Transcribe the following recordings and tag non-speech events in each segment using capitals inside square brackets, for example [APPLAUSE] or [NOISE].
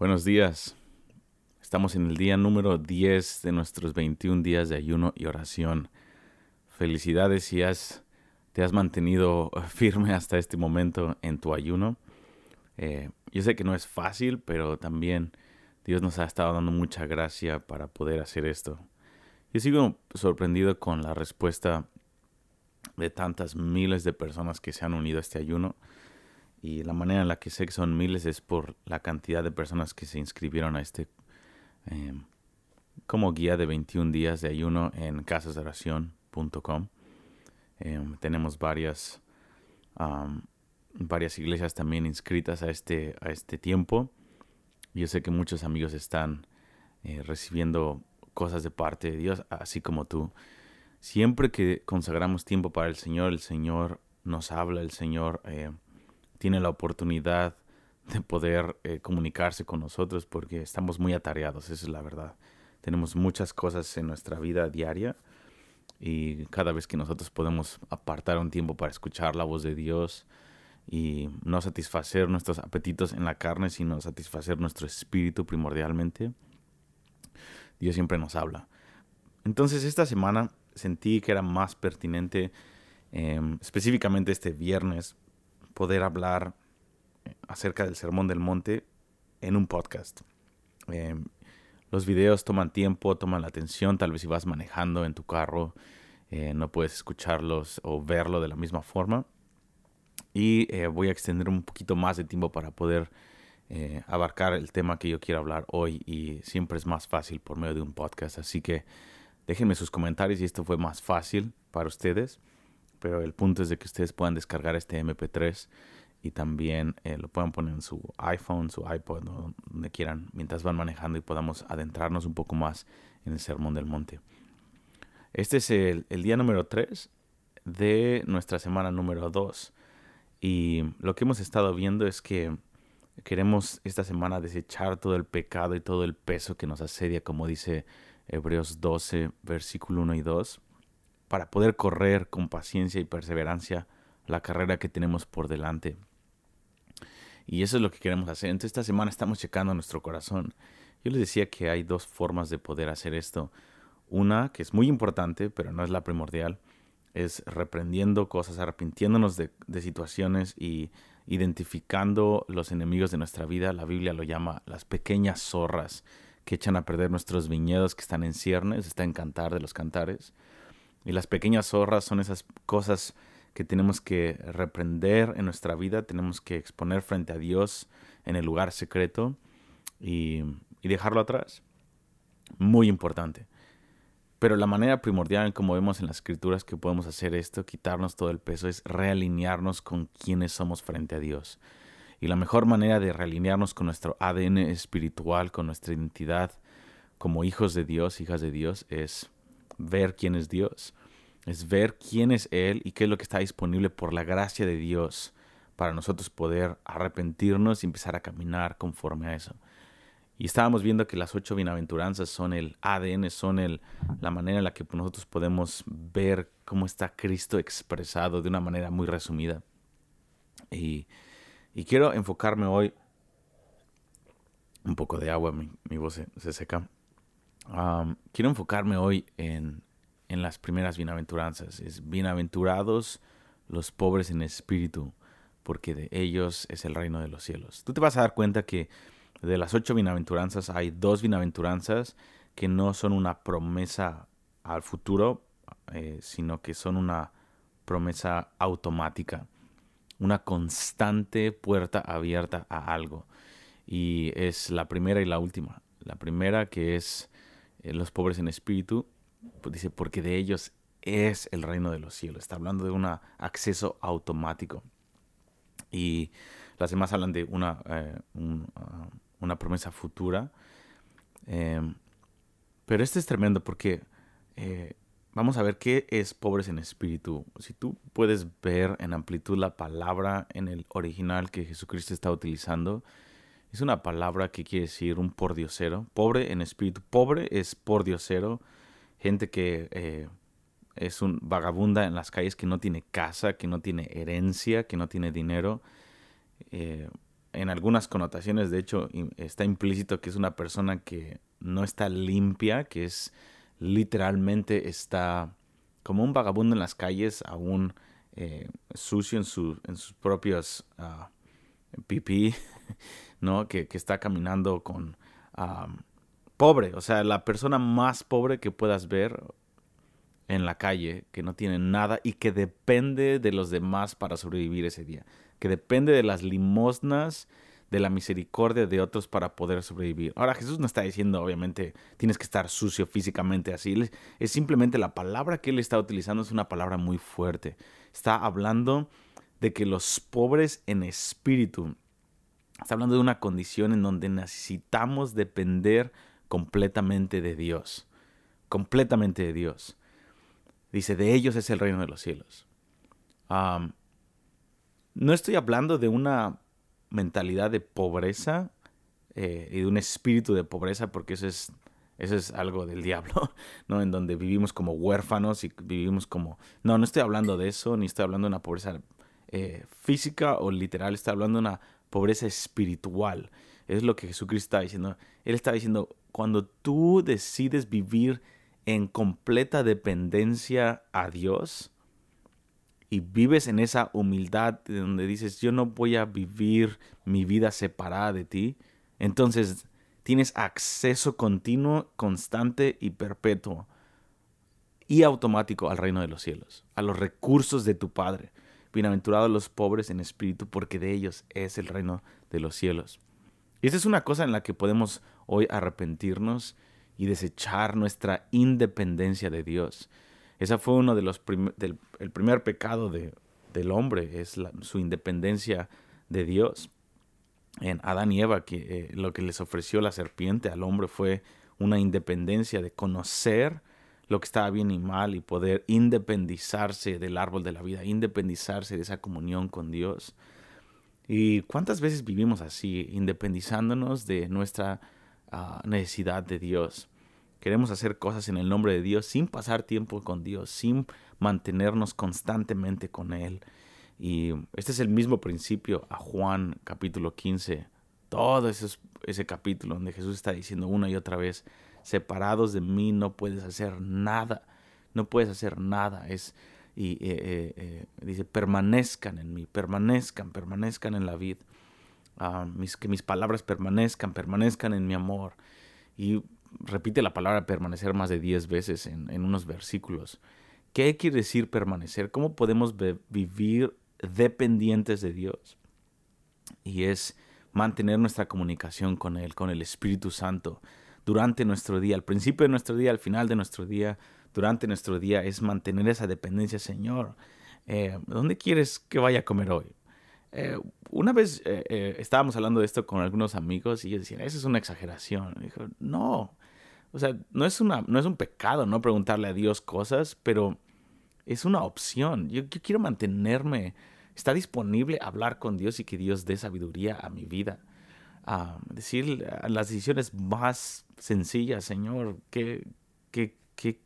Buenos días. Estamos en el día número 10 de nuestros 21 días de ayuno y oración. Felicidades si has, te has mantenido [LAUGHS] firme hasta este momento en tu ayuno. Eh, yo sé que no es fácil, pero también Dios nos ha estado dando mucha gracia para poder hacer esto. Yo sigo sorprendido con la respuesta de tantas miles de personas que se han unido a este ayuno. Y la manera en la que sé que son miles es por la cantidad de personas que se inscribieron a este em, como guía de 21 días de ayuno en casasdeoración.com. Em, tenemos varias, varias iglesias también inscritas a este, a este tiempo. Yo sé que muchos amigos están eh, recibiendo cosas de parte de Dios, así como tú. Siempre que consagramos tiempo para el Señor, el Señor nos habla, el Señor eh, tiene la oportunidad de poder eh, comunicarse con nosotros porque estamos muy atareados, esa es la verdad. Tenemos muchas cosas en nuestra vida diaria y cada vez que nosotros podemos apartar un tiempo para escuchar la voz de Dios y no satisfacer nuestros apetitos en la carne, sino satisfacer nuestro espíritu primordialmente, Dios siempre nos habla. Entonces esta semana sentí que era más pertinente, em, específicamente este viernes, poder hablar eh, acerca del Sermón del Monte en un podcast. Em, los videos toman tiempo, toman la atención, tal vez si vas manejando en tu carro, eh, no puedes escucharlos o verlo de la misma forma. Y eh, voy a extender un poquito más de tiempo para poder abarcar el tema que yo quiero hablar hoy y siempre es más fácil por medio de un podcast. Así que Déjenme sus comentarios si esto fue más fácil para ustedes. Pero el punto es de que ustedes puedan descargar este MP3 y también eh, lo puedan poner en su iPhone, su iPod, donde quieran, mientras van manejando y podamos adentrarnos un poco más en el Sermón del Monte. Este es el, el día número 3 de nuestra semana número 2. Y lo que hemos estado viendo es que queremos esta semana desechar todo el pecado y todo el peso que nos asedia, como dice Hebreos 12, versículo 1 y 2, para poder correr con paciencia y perseverancia la carrera que tenemos por delante. Y eso es lo que queremos hacer. Entonces esta semana estamos checando nuestro corazón. Yo les decía que hay dos formas de poder hacer esto. Una que es muy importante, pero no es la primordial, es reprendiendo cosas, arrepintiéndonos de, situaciones y identificando los enemigos de nuestra vida. La Biblia lo llama las pequeñas zorras que echan a perder nuestros viñedos que están en ciernes, está en cantar de los cantares. Y las pequeñas zorras son esas cosas que tenemos que reprender en nuestra vida, tenemos que exponer frente a Dios en el lugar secreto y, y dejarlo atrás. Muy importante. Pero la manera primordial, como vemos en las escrituras, que podemos hacer esto, quitarnos todo el peso, es realinearnos con quienes somos frente a Dios. Y la mejor manera de realinearnos con nuestro ADN espiritual, con nuestra identidad como hijos de Dios, hijas de Dios, es ver quién es Dios, es ver quién es Él y qué es lo que está disponible por la gracia de Dios para nosotros poder arrepentirnos y empezar a caminar conforme a eso. Y estábamos viendo que las ocho bienaventuranzas son el ADN, son el, la manera en la que nosotros podemos ver cómo está Cristo expresado de una manera muy resumida. Y y quiero enfocarme hoy, un poco de agua, mi, voz se, seca. Quiero enfocarme hoy en, en las primeras bienaventuranzas. Es bienaventurados los pobres en espíritu, porque de ellos es el reino de los cielos. Tú te vas a dar cuenta que de las ocho bienaventuranzas hay dos bienaventuranzas que no son una promesa al futuro, eh, sino que son una promesa automática una constante puerta abierta a algo. Y es la primera y la última. La primera que es eh, los pobres en espíritu, pues dice, porque de ellos es el reino de los cielos. Está hablando de un acceso automático. Y las demás hablan de una, ah, una promesa futura. Em, pero este es tremendo porque eh, vamos a ver qué es pobres en espíritu. Si tú puedes ver en amplitud la palabra en el original que Jesucristo está utilizando, es una palabra que quiere decir un pordiosero. Pobre en espíritu. Pobre es pordiosero. Gente que eh, es un vagabunda en las calles, que no tiene casa, que no tiene herencia, que no tiene dinero. Eh, en algunas connotaciones, de hecho, está implícito que es una persona que no está limpia, que es literalmente está como un vagabundo en las calles, aún eh, sucio en, en sus propios uh, pipí, [LAUGHS] ¿no? Que, está caminando con pobre, o sea, la persona más pobre que puedas ver en la calle, que no tiene nada y que depende de los demás para sobrevivir ese día, que depende de las limosnas, de la misericordia de otros para poder sobrevivir. Ahora Jesús no está diciendo, obviamente, tienes que estar sucio físicamente así, es simplemente la palabra que él está utilizando es una palabra muy fuerte. Está hablando de que los pobres en espíritu, está hablando de una condición en donde necesitamos depender completamente de Dios, completamente de Dios. Dice, de ellos es el reino de los cielos. no estoy hablando de una mentalidad de pobreza eh, y de un espíritu de pobreza, porque eso es, eso es algo del diablo, [LAUGHS] ¿no? En donde vivimos como huérfanos y vivimos como... No, no estoy hablando de eso, ni estoy hablando de una pobreza eh, física o literal, estoy hablando de una pobreza espiritual. Es lo que Jesucristo está diciendo. Él está diciendo, cuando tú decides vivir en completa dependencia a Dios y vives en esa humildad donde dices, yo no voy a vivir mi vida separada de ti, entonces tienes acceso continuo, constante y perpetuo y automático al reino de los cielos, a los recursos de tu Padre. Bienaventurados los pobres en espíritu, porque de ellos es el reino de los cielos. Y esta es una cosa en la que podemos hoy arrepentirnos y desechar nuestra independencia de Dios. Esa fue uno de los del el primer pecado de, del hombre, es su independencia de Dios. En Adán y Eva, que eh, lo que les ofreció la serpiente al hombre fue una independencia de conocer lo que estaba bien y mal y poder independizarse del árbol de la vida, independizarse de esa comunión con Dios. ¿Y cuántas veces vivimos así, independizándonos de nuestra ah, necesidad de Dios? Queremos hacer cosas en el nombre de Dios sin pasar tiempo con Dios, sin mantenernos constantemente con Él. Y este es el mismo principio a Juan capítulo 15. Todo ese, ese capítulo donde Jesús está diciendo una y otra vez, separados de mí no puedes hacer nada, no puedes hacer nada. Es, y eh, eh, eh, dice, permanezcan en mí, permanezcan, permanezcan en la vida. Ah, que mis palabras permanezcan, permanezcan en mi amor. Y repite la palabra permanecer más de 10 veces en, unos versículos. ¿Qué quiere decir permanecer? ¿Cómo podemos vivir dependientes de Dios? Y es mantener nuestra comunicación con Él, con el Espíritu Santo, durante nuestro día, al principio de nuestro día, al final de nuestro día, durante nuestro día, es mantener esa dependencia, Señor. Eh, ¿Dónde quieres que vaya a comer hoy? Eh, una vez eh, estábamos hablando de esto con algunos amigos y ellos decían, esa es una exageración. dijo, no, o sea, no es, una, no es un pecado no preguntarle a Dios cosas, pero es una opción. Yo, quiero mantenerme, está disponible hablar con Dios y que Dios dé sabiduría a mi vida. A decir las decisiones más sencillas, Señor, ¿qué, qué, qué,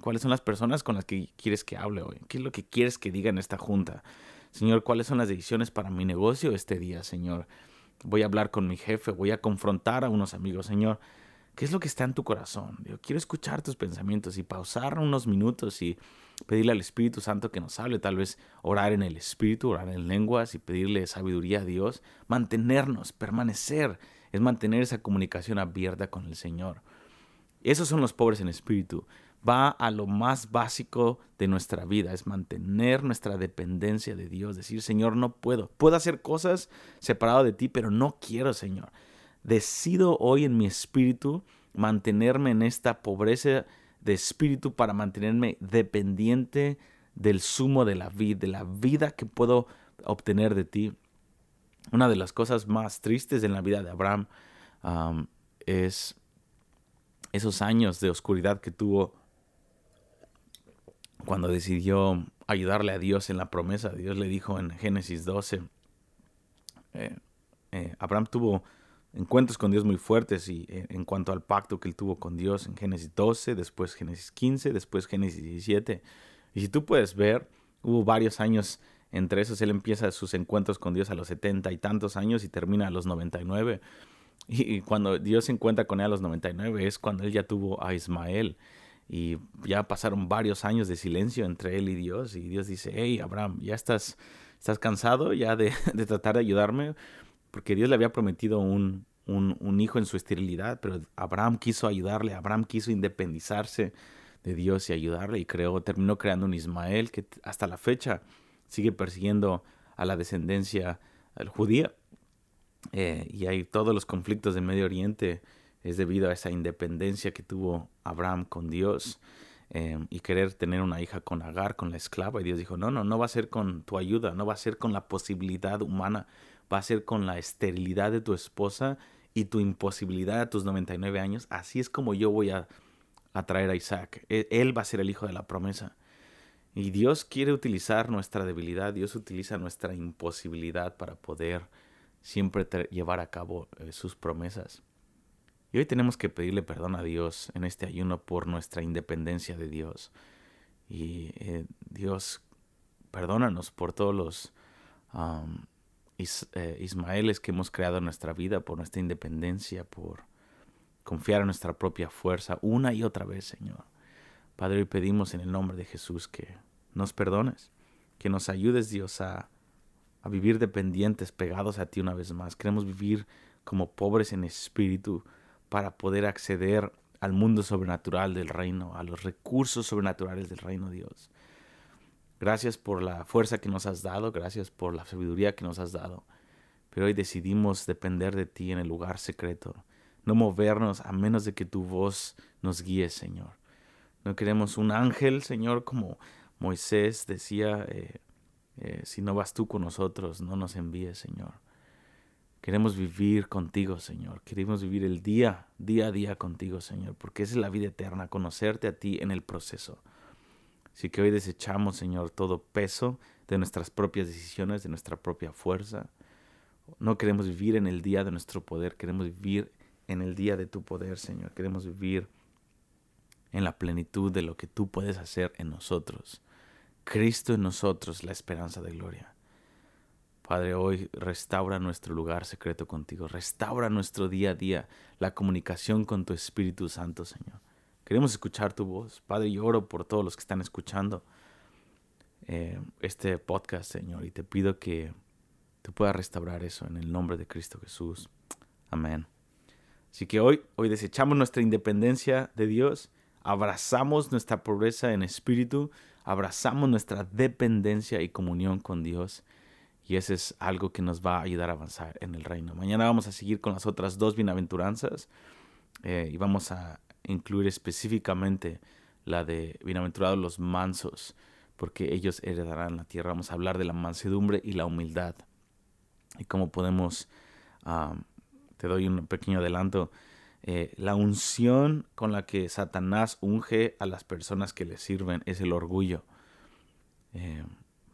cuáles son las personas con las que quieres que hable hoy? ¿Qué es lo que quieres que diga en esta junta? Señor, ¿cuáles son las decisiones para mi negocio este día, Señor? Voy a hablar con mi jefe, voy a confrontar a unos amigos, Señor. ¿Qué es lo que está en tu corazón? Yo quiero escuchar tus pensamientos y pausar unos minutos y pedirle al Espíritu Santo que nos hable, tal vez orar en el Espíritu, orar en lenguas y pedirle sabiduría a Dios, mantenernos, permanecer, es mantener esa comunicación abierta con el Señor. Esos son los pobres en espíritu. Va a lo más básico de nuestra vida, es mantener nuestra dependencia de Dios, decir, Señor, no puedo. Puedo hacer cosas separado de ti, pero no quiero, Señor decido hoy en mi espíritu mantenerme en esta pobreza de espíritu para mantenerme dependiente del sumo de la vida, de la vida que puedo obtener de ti. Una de las cosas más tristes en la vida de Abraham es esos años de oscuridad que tuvo cuando decidió ayudarle a Dios en la promesa. Dios le dijo en Génesis 12, eh, eh, Abraham tuvo encuentros con Dios muy fuertes y eh, en cuanto al pacto que él tuvo con Dios en Génesis 12, después Génesis 15, después Génesis 17. Y si tú puedes ver, hubo varios años entre esos él empieza sus encuentros con Dios a los setenta y tantos años y termina a los 99. Y, y cuando Dios se encuentra con él a los 99 es cuando él ya tuvo a Ismael. Y ya pasaron varios años de silencio entre él y Dios. Y Dios dice, hey, Abraham, ¿ya estás, estás cansado ya de, [LAUGHS] de tratar de ayudarme? Porque Dios le había prometido un, un, hijo en su esterilidad, pero Abraham quiso ayudarle, Abraham quiso independizarse de Dios y ayudarle y creó, terminó creando un Ismael que hasta la fecha sigue persiguiendo a la descendencia judía. Eh, y hay todos los conflictos del Medio Oriente es debido a esa independencia que tuvo Abraham con Dios eh, y querer tener una hija con Agar, con la esclava. Y Dios dijo, no, no, no va a ser con tu ayuda, no va a ser con la posibilidad humana, va a ser con la esterilidad de tu esposa y tu imposibilidad a tus 99 años. Así es como yo voy a, a traer a Isaac. E, él va a ser el hijo de la promesa. Y Dios quiere utilizar nuestra debilidad, Dios utiliza nuestra imposibilidad para poder siempre llevar a cabo eh, sus promesas. Y hoy tenemos que pedirle perdón a Dios en este ayuno por nuestra independencia de Dios. Y eh, Dios, perdónanos por todos los eh, Ismaeles que hemos creado en nuestra vida, por nuestra independencia, por confiar en nuestra propia fuerza una y otra vez, Señor. Padre, hoy pedimos en el nombre de Jesús que nos perdones, que nos ayudes, Dios, a, a vivir dependientes, pegados a ti una vez más. Queremos vivir como pobres en espíritu, para poder acceder al mundo sobrenatural del reino, a los recursos sobrenaturales del reino Dios. Gracias por la fuerza que nos has dado, gracias por la sabiduría que nos has dado. Pero hoy decidimos depender de ti en el lugar secreto, no movernos a menos de que tu voz nos guíe, Señor. No queremos un ángel, Señor, como Moisés decía, eh, eh, si no vas tú con nosotros, no nos envíes, Señor. Queremos vivir contigo, Señor. Queremos vivir el día, día a día contigo, Señor, porque esa es la vida eterna, conocerte a ti en el proceso. Así que hoy desechamos, Señor, todo peso de nuestras propias decisiones, de nuestra propia fuerza. No queremos vivir en el día de nuestro poder, queremos vivir en el día de tu poder, Señor. Queremos vivir en la plenitud de lo que tú puedes hacer en nosotros. Cristo en nosotros, la esperanza de gloria. Padre, hoy restaura nuestro lugar secreto contigo, restaura nuestro día a día, la comunicación con tu Espíritu Santo, Señor. Queremos escuchar tu voz. Padre, yo oro por todos los que están escuchando eh, este podcast, Señor, y te pido que tú puedas restaurar eso en el nombre de Cristo Jesús. Amén. Así que hoy, hoy desechamos nuestra independencia de Dios, abrazamos nuestra pobreza en espíritu, abrazamos nuestra dependencia y comunión con Dios y ese es algo que nos va a ayudar a avanzar en el reino. Mañana vamos a seguir con las otras dos bienaventuranzas eh, y vamos a incluir específicamente la de bienaventurados los mansos, porque ellos heredarán la tierra. Vamos a hablar de la mansedumbre y la humildad y cómo podemos, te doy un pequeño adelanto, eh, la unción con la que Satanás unge a las personas que le sirven es el orgullo. Eh,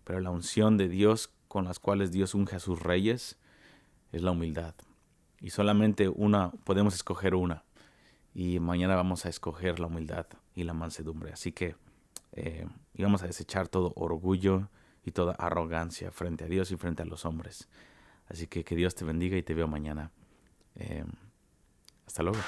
pero la unción de Dios con las cuales Dios unge a sus reyes es la humildad. Y solamente una, podemos escoger una. Y mañana vamos a escoger la humildad y la mansedumbre. Así que eh, vamos a desechar todo orgullo y toda arrogancia frente a Dios y frente a los hombres. Así que que Dios te bendiga y te veo mañana. Eh, hasta luego.